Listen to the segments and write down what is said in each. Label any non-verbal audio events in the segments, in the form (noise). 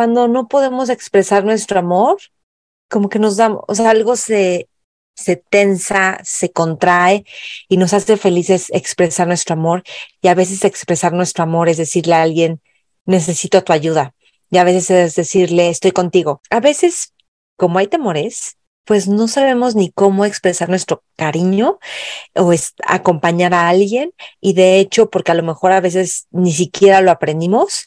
cuando no podemos expresar nuestro amor, como que nos damos, o sea, algo se, se tensa, se contrae y nos hace felices expresar nuestro amor. Y a veces expresar nuestro amor es decirle a alguien, necesito tu ayuda. Y a veces es decirle, estoy contigo. A veces, como hay temores, pues no sabemos ni cómo expresar nuestro cariño o acompañar a alguien. Y de hecho, porque a lo mejor a veces ni siquiera lo aprendimos.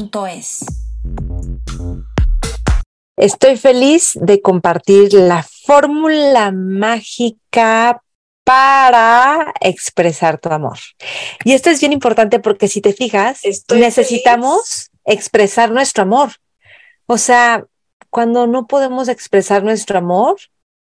es. Estoy feliz de compartir la fórmula mágica para expresar tu amor. Y esto es bien importante porque si te fijas, necesitamos expresar nuestro amor. O sea, cuando no podemos expresar nuestro amor,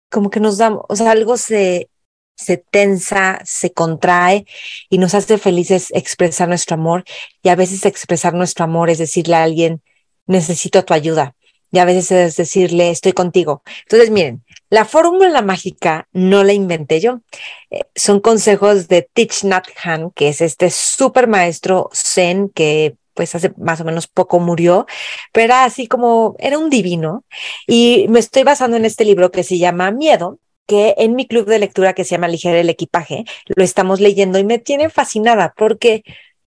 como que nos damos, o sea, algo se, se tensa, se contrae y nos hace felices expresar nuestro amor. Y a veces expresar nuestro amor es decirle a alguien, necesito tu ayuda. Y a veces es decirle, estoy contigo. Entonces, miren, la fórmula mágica no la inventé yo. Eh, son consejos de Thich Nhat Hanh, que es este súper maestro zen que pues hace más o menos poco murió, pero era así como, era un divino. Y me estoy basando en este libro que se llama Miedo, que en mi club de lectura que se llama Ligera el Equipaje, lo estamos leyendo y me tiene fascinada porque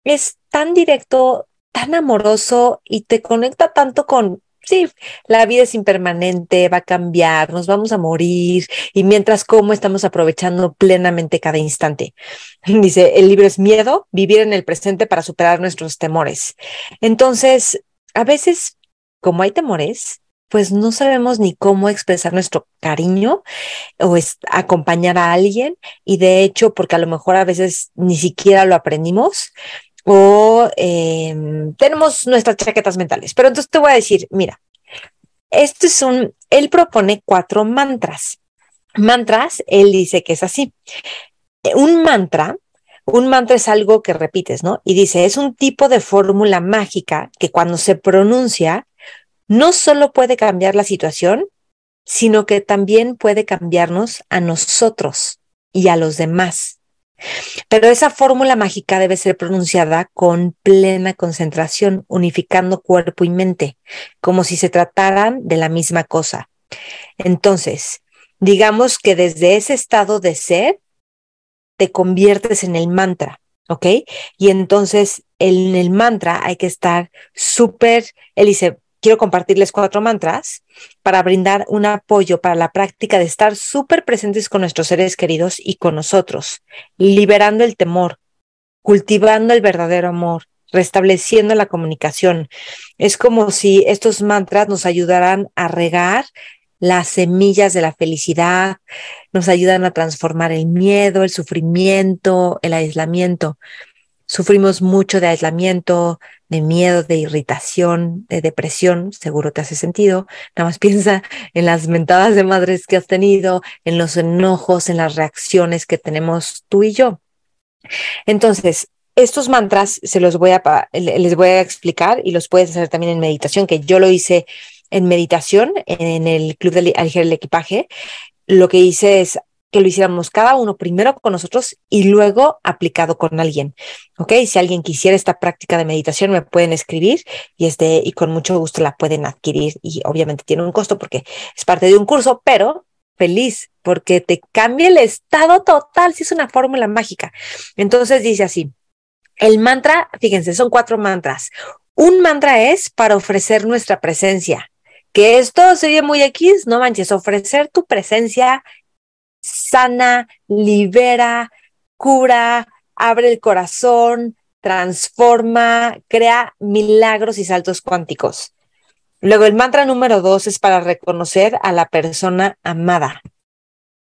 es tan directo, tan amoroso y te conecta tanto con, sí, la vida es impermanente, va a cambiar, nos vamos a morir y mientras como estamos aprovechando plenamente cada instante. (laughs) Dice, el libro es miedo, vivir en el presente para superar nuestros temores. Entonces, a veces, como hay temores, pues no sabemos ni cómo expresar nuestro cariño o acompañar a alguien y de hecho porque a lo mejor a veces ni siquiera lo aprendimos o em, tenemos nuestras chaquetas mentales. Pero entonces te voy a decir, mira, esto es un, él propone cuatro mantras. Mantras, él dice que es así. Un mantra un mantra es algo que repites, ¿no? Y dice, es un tipo de fórmula mágica que cuando se pronuncia no solo puede cambiar la situación, sino que también puede cambiarnos a nosotros y a los demás. Pero esa fórmula mágica debe ser pronunciada con plena concentración, unificando cuerpo y mente, como si se trataran de la misma cosa. Entonces, digamos que desde ese estado de ser, te conviertes en el mantra, ¿ok? Y entonces en el mantra hay que estar súper, él dice, quiero compartirles cuatro mantras para brindar un apoyo para la práctica de estar súper presentes con nuestros seres queridos y con nosotros, liberando el temor, cultivando el verdadero amor, restableciendo la comunicación. Es como si estos mantras nos ayudaran a regar las semillas de la felicidad, nos ayudan a transformar el miedo, el sufrimiento, el aislamiento. Sufrimos mucho de aislamiento, de miedo, de irritación, de depresión, seguro te hace sentido. Nada más (laughs) piensa en las mentadas de madres que has tenido, en los enojos, en las reacciones que tenemos tú y yo. Entonces, estos mantras se los voy a, les voy a explicar y los puedes hacer también en meditación, que yo lo hice en meditación en el Club de Aliger el Equipaje. Lo que hice es que lo hiciéramos cada uno primero con nosotros y luego aplicado con alguien. ¿Ok? Si alguien quisiera esta práctica de meditación, me pueden escribir y, este, y con mucho gusto la pueden adquirir. Y obviamente tiene un costo porque es parte de un curso, pero feliz porque te cambia el estado total. Si es una fórmula mágica. Entonces dice así. El mantra, fíjense, son cuatro mantras. Un mantra es para ofrecer nuestra presencia, que esto sería muy X, no manches, ofrecer tu presencia sana, libera, cura, abre el corazón, transforma, crea milagros y saltos cuánticos. Luego el mantra número dos es para reconocer a la persona amada.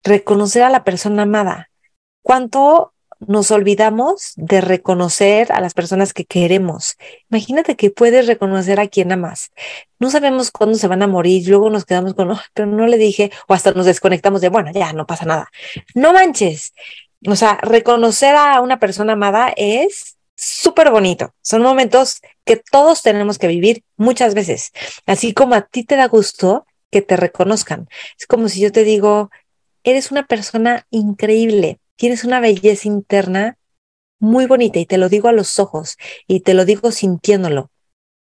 Reconocer a la persona amada. ¿Cuánto nos olvidamos de reconocer a las personas que queremos. Imagínate que puedes reconocer a quien amas. No sabemos cuándo se van a morir, luego nos quedamos con, pero no le dije, o hasta nos desconectamos de, bueno, ya no pasa nada. No manches. O sea, reconocer a una persona amada es súper bonito. Son momentos que todos tenemos que vivir muchas veces. Así como a ti te da gusto que te reconozcan. Es como si yo te digo, eres una persona increíble, tienes una belleza interna muy bonita y te lo digo a los ojos y te lo digo sintiéndolo.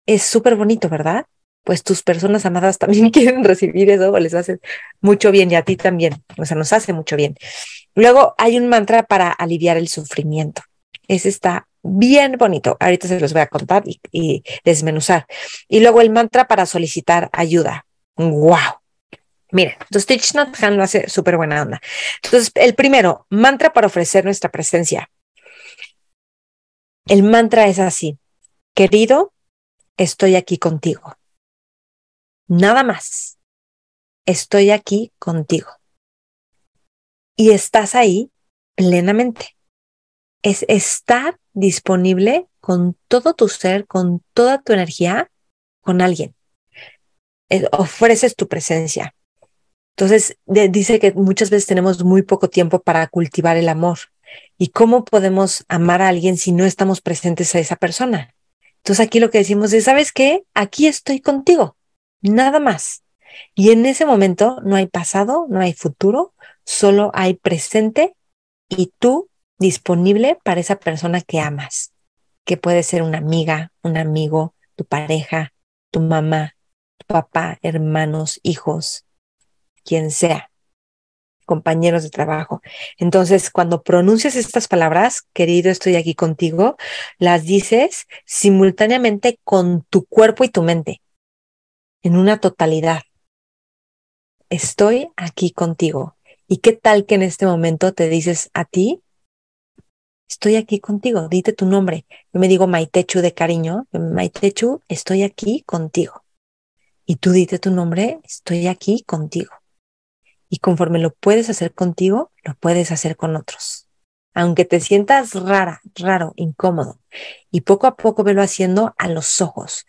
Es súper bonito, ¿verdad? Pues tus personas amadas (laughs) también quieren recibir eso o les hace mucho bien y a ti también. O sea, nos hace mucho bien. Luego hay un mantra para aliviar el sufrimiento. Ese está bien bonito. Ahorita se los voy a contar y, desmenuzar. Y luego el mantra para solicitar ayuda. ¡Wow! Mira, entonces Teach Not lo hace súper buena onda. Entonces, el primero, mantra para ofrecer nuestra presencia. El mantra es así. Querido, estoy aquí contigo. Nada más. Estoy aquí contigo. Y estás ahí plenamente. Es estar disponible con todo tu ser, con toda tu energía, con alguien. Eh, ofreces tu presencia. Entonces, dice que muchas veces tenemos muy poco tiempo para cultivar el amor. ¿Y cómo podemos amar a alguien si no estamos presentes a esa persona? Entonces aquí lo que decimos es, ¿sabes qué? Aquí estoy contigo, nada más. Y en ese momento no hay pasado, no hay futuro, solo hay presente y tú disponible para esa persona que amas, que puede ser una amiga, un amigo, tu pareja, tu mamá, tu papá, hermanos, hijos, quien sea, compañeros de trabajo. Entonces, cuando pronuncias estas palabras, querido, estoy aquí contigo, las dices simultáneamente con tu cuerpo y tu mente, en una totalidad. Estoy aquí contigo. ¿Y qué tal que en este momento te dices a ti, estoy aquí contigo, dite tu nombre. Yo me digo Maitechu de cariño, Maitechu, estoy aquí contigo. Y tú dite tu nombre, estoy aquí contigo. Y conforme lo puedes hacer contigo, lo puedes hacer con otros. Aunque te sientas rara, raro, incómodo, y poco a poco velo haciendo a los ojos.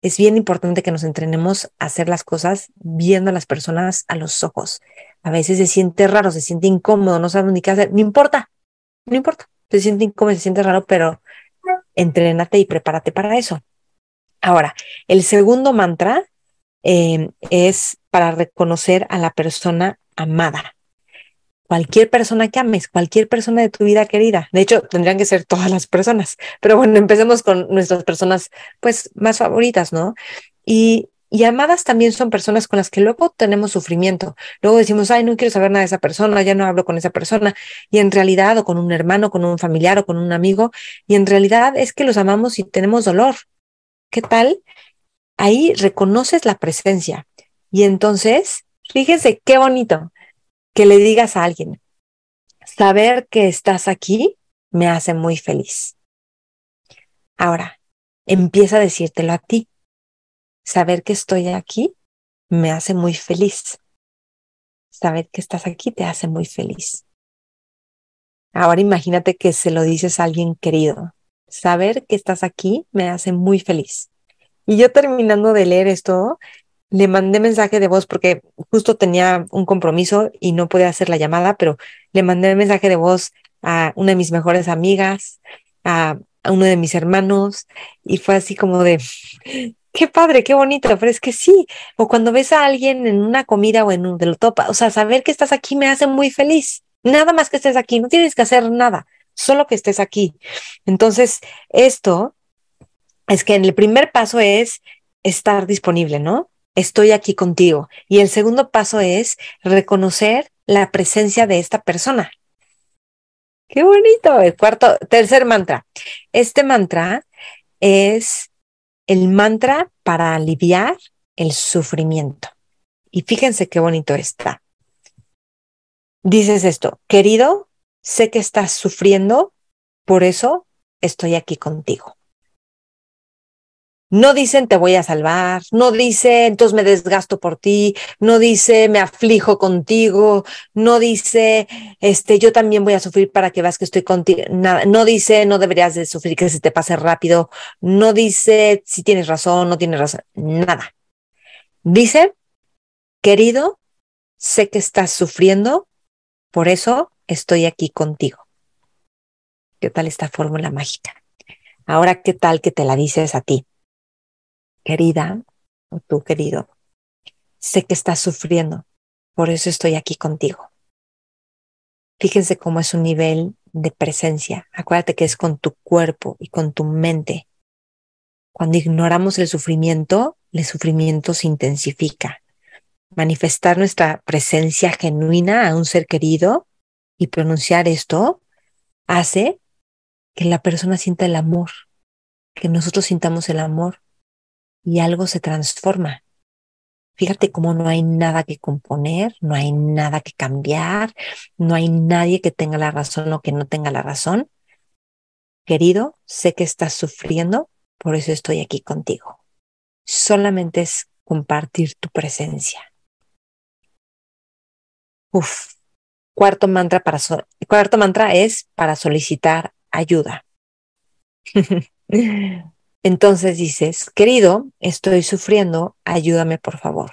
Es bien importante que nos entrenemos a hacer las cosas viendo a las personas a los ojos. A veces se siente raro, se siente incómodo, no sabes ni qué hacer. No importa, no importa se siente incómodo, se siente raro, pero entrénate y prepárate para eso. Ahora, el segundo mantra em, es para reconocer a la persona amada. Cualquier persona que ames, cualquier persona de tu vida querida. De hecho, tendrían que ser todas las personas. Pero bueno, empecemos con nuestras personas, pues, más favoritas, ¿no? Y y amadas también son personas con las que luego tenemos sufrimiento. Luego decimos, ay, no quiero saber nada de esa persona, ya no hablo con esa persona. Y en realidad, o con un hermano, con un familiar o con un amigo, y en realidad es que los amamos y tenemos dolor. ¿Qué tal? Ahí reconoces la presencia. Y entonces, fíjese qué bonito que le digas a alguien, saber que estás aquí me hace muy feliz. Ahora, empieza a decírtelo a ti saber que estoy aquí me hace muy feliz. Saber que estás aquí te hace muy feliz. Ahora imagínate que se lo dices a alguien querido. Saber que estás aquí me hace muy feliz. Y yo terminando de leer esto, le mandé mensaje de voz porque justo tenía un compromiso y no podía hacer la llamada, pero le mandé mensaje de voz a una de mis mejores amigas, a, a uno de mis hermanos, y fue así como de, (laughs) qué padre, qué bonito, pero es que sí, o cuando ves a alguien en una comida o en un de lo topa, o sea, saber que estás aquí me hace muy feliz. Nada más que estés aquí, no tienes que hacer nada, solo que estés aquí. Entonces, esto es que en el primer paso es estar disponible, ¿no? Estoy aquí contigo. Y el segundo paso es reconocer la presencia de esta persona. Qué bonito. El cuarto, tercer mantra. Este mantra es el mantra para aliviar el sufrimiento. Y fíjense qué bonito está. Dices esto, querido, sé que estás sufriendo, por eso estoy aquí contigo. No dicen te voy a salvar, no dice entonces me desgasto por ti, no dice me aflijo contigo, no dice este yo también voy a sufrir para que veas que estoy contigo, nada, no dice no deberías de sufrir que se te pase rápido, no dice si tienes razón, no tienes razón, nada. Dice, querido, sé que estás sufriendo, por eso estoy aquí contigo. ¿Qué tal esta fórmula mágica? Ahora, ¿qué tal que te la dices a ti? Querida o tú querido, sé que estás sufriendo, por eso estoy aquí contigo. Fíjense cómo es un nivel de presencia. Acuérdate que es con tu cuerpo y con tu mente. Cuando ignoramos el sufrimiento, el sufrimiento se intensifica. Manifestar nuestra presencia genuina a un ser querido y pronunciar esto hace que la persona sienta el amor, que nosotros sintamos el amor y algo se transforma. Fíjate cómo no hay nada que componer, no hay nada que cambiar, no hay nadie que tenga la razón o que no tenga la razón. Querido, sé que estás sufriendo, por eso estoy aquí contigo. Solamente es compartir tu presencia. Uf. Cuarto mantra para cuarto mantra es para solicitar ayuda. (laughs) Entonces dices, querido, estoy sufriendo, ayúdame por favor.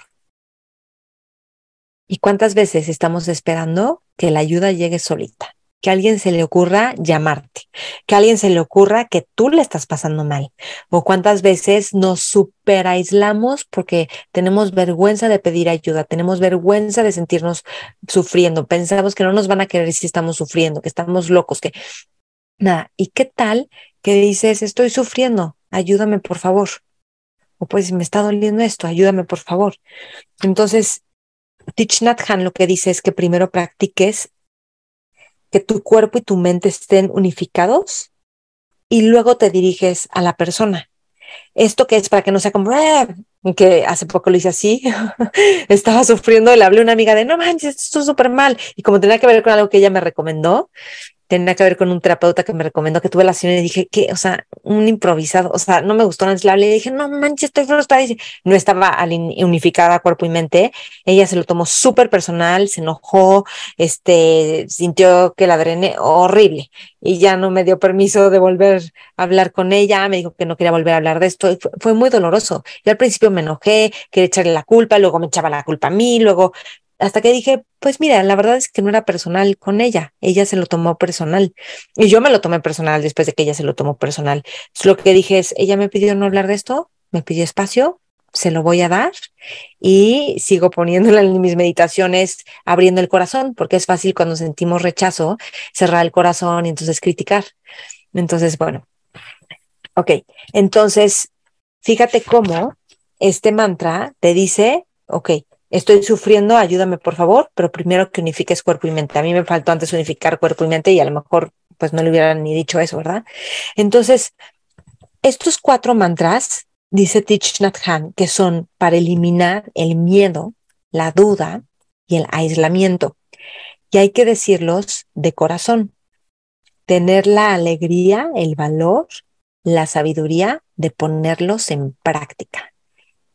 ¿Y cuántas veces estamos esperando que la ayuda llegue solita? Que a alguien se le ocurra llamarte, que a alguien se le ocurra que tú le estás pasando mal. O cuántas veces nos super aislamos porque tenemos vergüenza de pedir ayuda, tenemos vergüenza de sentirnos sufriendo, pensamos que no nos van a querer si estamos sufriendo, que estamos locos, que nada. ¿Y qué tal que dices, estoy sufriendo? Ayúdame por favor. O pues me está doliendo esto, ayúdame por favor. Entonces, Thich Nhat lo que dice es que primero practiques que tu cuerpo y tu mente estén unificados y luego te diriges a la persona. Esto que es para que no sea como, ah", que hace poco lo hice así, (laughs) estaba sufriendo, le hablé a una amiga de, no manches, esto es súper mal. Y como tenía que ver con algo que ella me recomendó, tenía que ver con un terapeuta que me recomendó que tuve la sesión y dije que, o sea, un improvisado, o sea, no me gustó, antes le dije, no manches, estoy frustrada. Y no estaba unificada cuerpo y mente. Ella se lo tomó súper personal, se enojó, este, sintió que la drené horrible y ya no me dio permiso de volver a hablar con ella. Me dijo que no quería volver a hablar de esto. Y fue, fue muy doloroso. Yo al principio me enojé, quería echarle la culpa, luego me echaba la culpa a mí, luego hasta que dije, pues mira, la verdad es que no era personal con ella, ella se lo tomó personal y yo me lo tomé personal después de que ella se lo tomó personal. lo que dije es, ella me pidió no hablar de esto, me pidió espacio, se lo voy a dar y sigo poniéndola en mis meditaciones, abriendo el corazón, porque es fácil cuando sentimos rechazo, cerrar el corazón y entonces criticar. Entonces, bueno, ok, entonces, fíjate cómo este mantra te dice, ok, estoy sufriendo, ayúdame por favor, pero primero que unifiques cuerpo y mente. A mí me faltó antes unificar cuerpo y mente y a lo mejor pues no le hubieran ni dicho eso, ¿verdad? Entonces, estos cuatro mantras, dice Thich Nhat que son para eliminar el miedo, la duda y el aislamiento. Y hay que decirlos de corazón. Tener la alegría, el valor, la sabiduría de ponerlos en práctica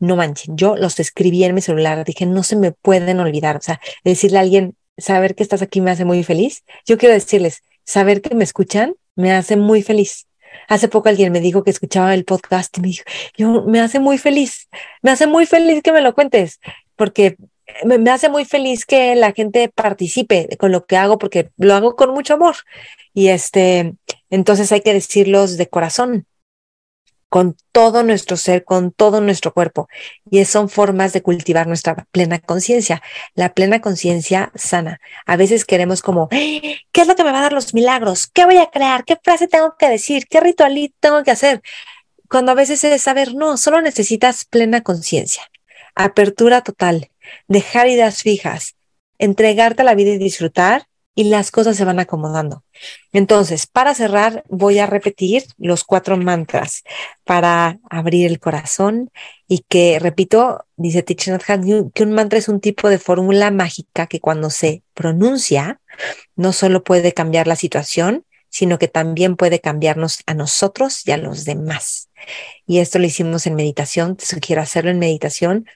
no manchen, yo los escribí en mi celular, dije, no se me pueden olvidar, o sea, decirle a alguien, saber que estás aquí me hace muy feliz. Yo quiero decirles, saber que me escuchan me hace muy feliz. Hace poco alguien me dijo que escuchaba el podcast y me dijo, yo me hace muy feliz, me hace muy feliz que me lo cuentes, porque me, me hace muy feliz que la gente participe con lo que hago, porque lo hago con mucho amor. Y este, entonces hay que decirlos de corazón, con todo nuestro ser, con todo nuestro cuerpo. Y son formas de cultivar nuestra plena conciencia. La plena conciencia sana. A veces queremos como, ¿qué es lo que me va a dar los milagros? ¿Qué voy a crear? ¿Qué frase tengo que decir? ¿Qué ritualito tengo que hacer? Cuando a veces es saber, no, solo necesitas plena conciencia, apertura total, dejar ideas fijas, entregarte a la vida y disfrutar y las cosas se van acomodando. Entonces, para cerrar, voy a repetir los cuatro mantras para abrir el corazón y que, repito, dice Thich que un mantra es un tipo de fórmula mágica que cuando se pronuncia, no solo puede cambiar la situación, sino que también puede cambiarnos a nosotros y a los demás. Y esto lo hicimos en meditación, te sugiero hacerlo en meditación.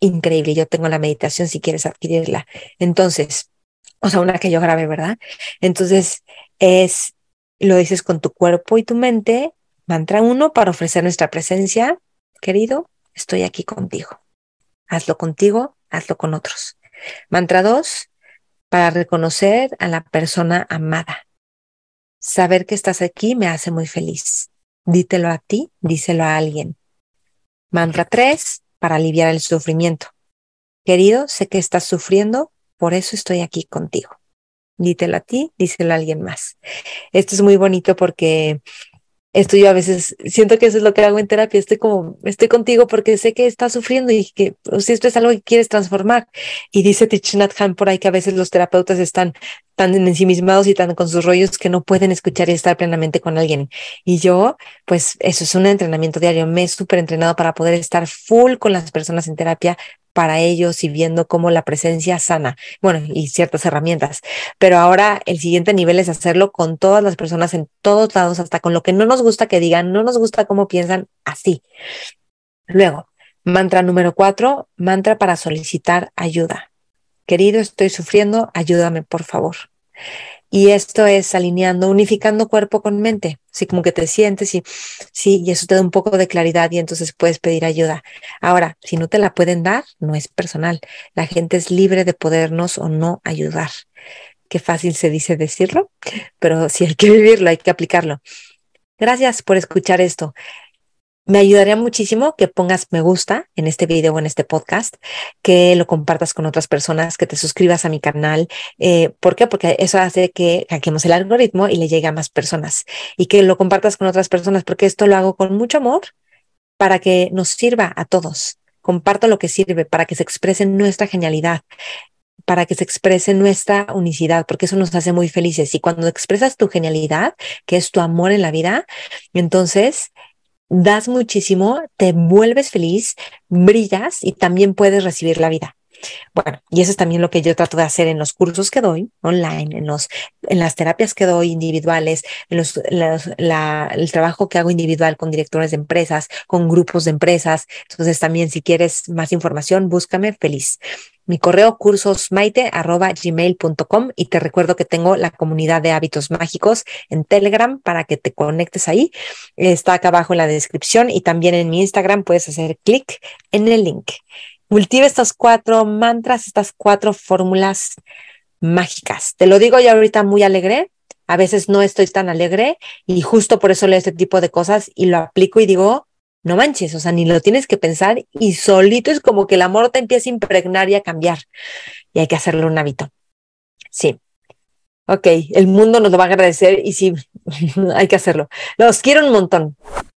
Increíble, yo tengo la meditación si quieres adquirirla. Entonces, o sea, una que yo grabé, ¿verdad? Entonces, es, lo dices con tu cuerpo y tu mente, mantra uno para ofrecer nuestra presencia, querido, estoy aquí contigo. Hazlo contigo, hazlo con otros. Mantra dos, para reconocer a la persona amada. Saber que estás aquí me hace muy feliz. Dítelo a ti, díselo a alguien. Mantra tres, para aliviar el sufrimiento. Querido, sé que estás sufriendo, por eso estoy aquí contigo. Dítelo a ti, díselo a alguien más. Esto es muy bonito porque esto yo a veces siento que eso es lo que hago en terapia. Estoy como, estoy contigo porque sé que estás sufriendo y que si esto es algo que quieres transformar. Y dice Thich por ahí que a veces los terapeutas están tan ensimismados y tan con sus rollos que no pueden escuchar y estar plenamente con alguien. Y yo, pues eso es un entrenamiento diario. Me he súper entrenado para poder estar full con las personas en terapia, para ellos y viendo cómo la presencia sana, bueno, y ciertas herramientas. Pero ahora el siguiente nivel es hacerlo con todas las personas en todos lados, hasta con lo que no nos gusta que digan, no nos gusta cómo piensan, así. Luego, mantra número cuatro, mantra para solicitar ayuda. Querido, estoy sufriendo, ayúdame, por favor. Y esto es alineando, unificando cuerpo con mente. Así como que te sientes y sí, y eso te da un poco de claridad y entonces puedes pedir ayuda. Ahora, si no te la pueden dar, no es personal. La gente es libre de podernos o no ayudar. Qué fácil se dice decirlo, pero si hay que vivirlo, hay que aplicarlo. Gracias por escuchar esto. Me ayudaría muchísimo que pongas me gusta en este video o en este podcast, que lo compartas con otras personas, que te suscribas a mi canal. Eh, ¿Por qué? Porque eso hace que hackeemos el algoritmo y le llegue a más personas y que lo compartas con otras personas, porque esto lo hago con mucho amor para que nos sirva a todos. Comparto lo que sirve para que se exprese nuestra genialidad, para que se exprese nuestra unicidad, porque eso nos hace muy felices. Y cuando expresas tu genialidad, que es tu amor en la vida, entonces das muchísimo, te vuelves feliz, brillas y también puedes recibir la vida. Bueno, y eso es también lo que yo trato de hacer en los cursos que doy online, en, los, en las terapias que doy individuales, en los, la, el trabajo que hago individual con directores de empresas, con grupos de empresas. Entonces también si quieres más información, búscame feliz. Mi correo cursosmaite.gmail.com y te recuerdo que tengo la comunidad de hábitos mágicos en Telegram para que te conectes ahí. Está acá abajo en la descripción y también en mi Instagram puedes hacer clic en el link. Cultiva estos cuatro mantras, estas cuatro fórmulas mágicas. Te lo digo ya ahorita muy alegre. A veces no estoy tan alegre y justo por eso leo este tipo de cosas y lo aplico y digo, no manches, o sea, ni lo tienes que pensar y solito es como que el amor te empieza a impregnar y a cambiar y hay que hacerlo un hábito. Sí. Ok, el mundo nos lo va a agradecer y sí, (laughs) hay que hacerlo. Los quiero un montón.